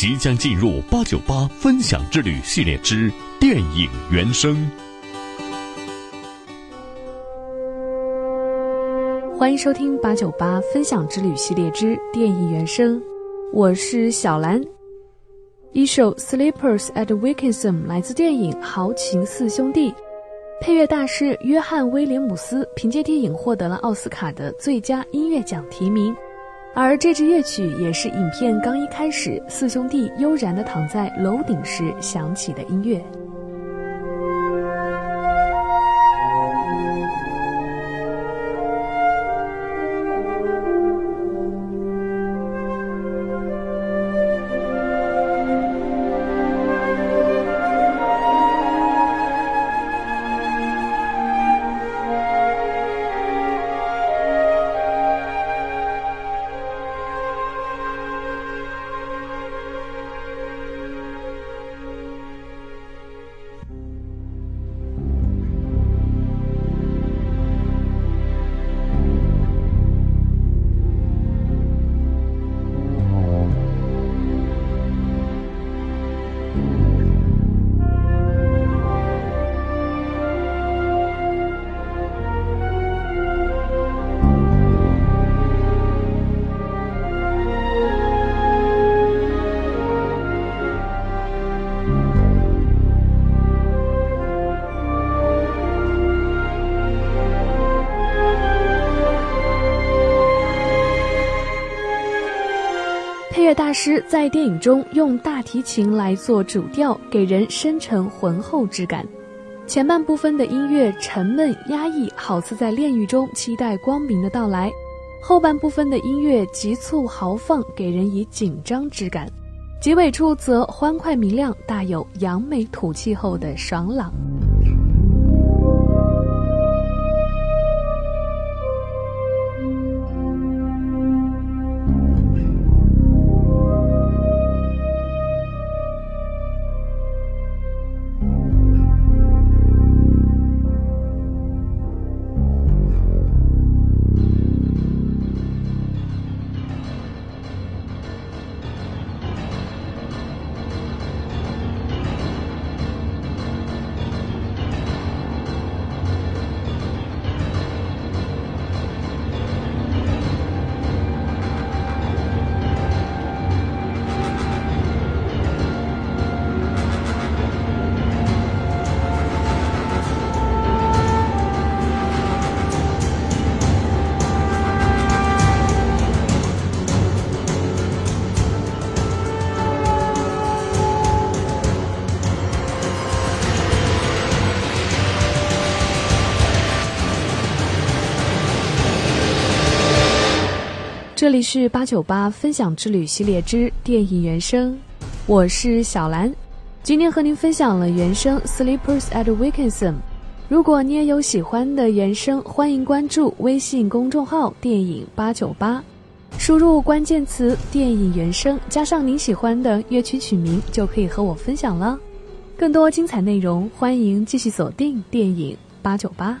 即将进入八九八分享之旅系列之电影原声。欢迎收听八九八分享之旅系列之电影原声，我是小兰。一首《Sleepers at Wilkinson》来自电影《豪情四兄弟》，配乐大师约翰威廉姆斯凭借电影获得了奥斯卡的最佳音乐奖提名。而这支乐曲也是影片刚一开始，四兄弟悠然地躺在楼顶时响起的音乐。大师在电影中用大提琴来做主调，给人深沉浑厚之感。前半部分的音乐沉闷压抑，好似在炼狱中期待光明的到来；后半部分的音乐急促豪放，给人以紧张之感。结尾处则欢快明亮，大有扬眉吐气后的爽朗。这里是八九八分享之旅系列之电影原声，我是小兰。今天和您分享了原声《Sleepers at Wilkinson》。如果你也有喜欢的原声，欢迎关注微信公众号“电影八九八”，输入关键词“电影原声”加上您喜欢的乐曲曲名，就可以和我分享了。更多精彩内容，欢迎继续锁定电影八九八。